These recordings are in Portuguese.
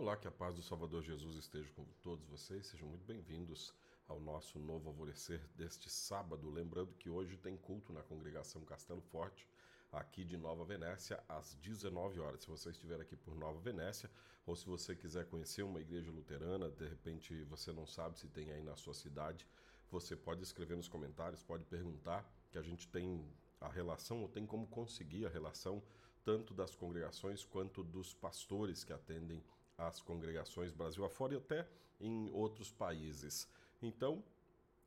Olá, que a paz do Salvador Jesus esteja com todos vocês. Sejam muito bem-vindos ao nosso novo alvorecer deste sábado. Lembrando que hoje tem culto na congregação Castelo Forte, aqui de Nova Venécia, às 19 horas. Se você estiver aqui por Nova Venécia, ou se você quiser conhecer uma igreja luterana, de repente você não sabe se tem aí na sua cidade, você pode escrever nos comentários, pode perguntar, que a gente tem a relação, ou tem como conseguir a relação, tanto das congregações quanto dos pastores que atendem as congregações Brasil afora e até em outros países. Então,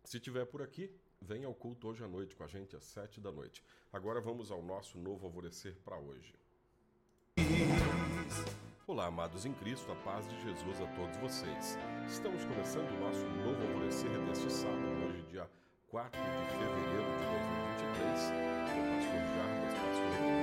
se tiver por aqui, venha ao culto hoje à noite com a gente às sete da noite. Agora vamos ao nosso novo alvorecer para hoje. Olá, amados em Cristo, a paz de Jesus a todos vocês. Estamos começando o nosso novo alvorecer deste sábado, hoje, dia 4 de fevereiro de 2023. O pastor Jarbas, pastor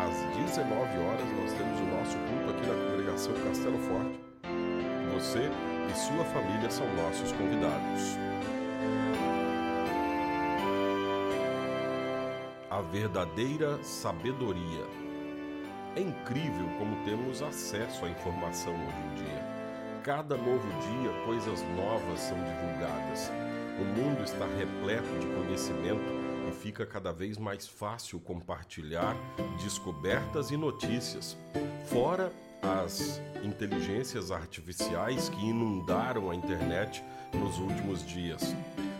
às 19 horas, nós temos o nosso culto aqui na congregação Castelo Forte. Você e sua família são nossos convidados. A verdadeira sabedoria. É incrível como temos acesso à informação hoje em dia. Cada novo dia, coisas novas são divulgadas. O mundo está repleto de conhecimento e fica cada vez mais fácil compartilhar descobertas e notícias. Fora as inteligências artificiais que inundaram a internet nos últimos dias.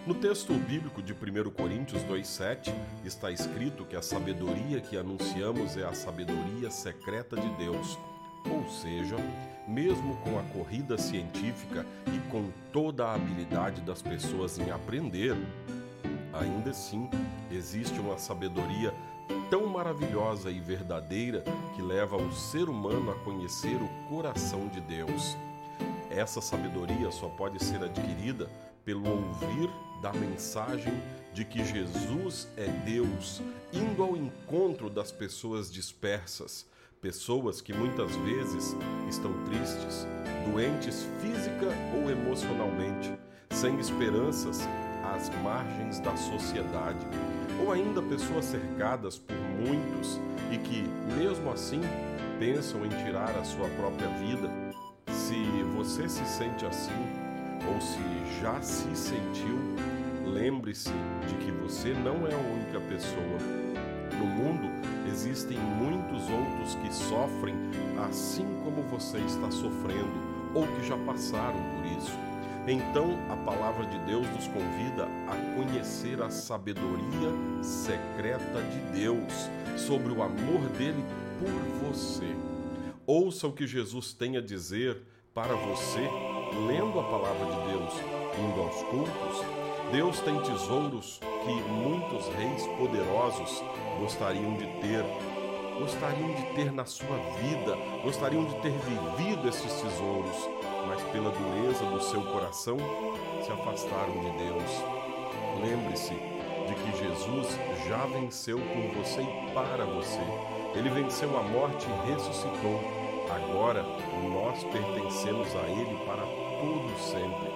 No texto bíblico de 1 Coríntios 2,7 está escrito que a sabedoria que anunciamos é a sabedoria secreta de Deus. Ou seja, mesmo com a corrida científica e com toda a habilidade das pessoas em aprender, ainda assim existe uma sabedoria tão maravilhosa e verdadeira que leva o ser humano a conhecer o coração de Deus. Essa sabedoria só pode ser adquirida pelo ouvir da mensagem de que Jesus é Deus, indo ao encontro das pessoas dispersas, pessoas que muitas vezes estão tristes, doentes física ou emocionalmente, sem esperanças às margens da sociedade, ou ainda pessoas cercadas por muitos e que, mesmo assim, pensam em tirar a sua própria vida. Se você se sente assim, ou se já se sentiu, lembre-se de que você não é a única pessoa. No mundo existem muitos outros que sofrem assim como você está sofrendo ou que já passaram por isso. Então a palavra de Deus nos convida a conhecer a sabedoria secreta de Deus sobre o amor dele por você. Ouça o que Jesus tem a dizer para você lendo a palavra de Deus, indo aos cultos. Deus tem tesouros que muitos reis poderosos gostariam de ter, gostariam de ter na sua vida, gostariam de ter vivido esses tesouros, mas pela dureza do seu coração se afastaram de Deus. Lembre-se de que Jesus já venceu por você e para você. Ele venceu a morte e ressuscitou. Agora nós pertencemos a Ele para todo sempre.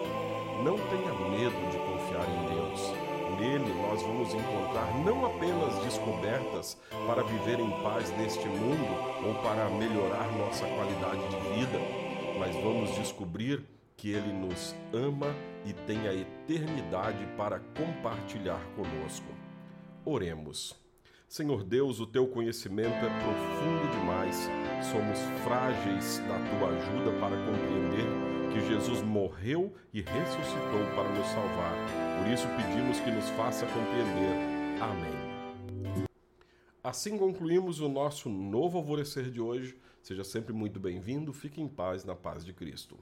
Não tenha medo de confiar em Deus. Nele nós vamos encontrar não apenas descobertas para viver em paz neste mundo ou para melhorar nossa qualidade de vida, mas vamos descobrir que Ele nos ama e tem a eternidade para compartilhar conosco. Oremos. Senhor Deus, o teu conhecimento é profundo demais. Somos frágeis da tua ajuda para compreender que Jesus morreu e ressuscitou para nos salvar. Por isso pedimos que nos faça compreender. Amém. Assim concluímos o nosso novo alvorecer de hoje. Seja sempre muito bem-vindo. Fique em paz na paz de Cristo.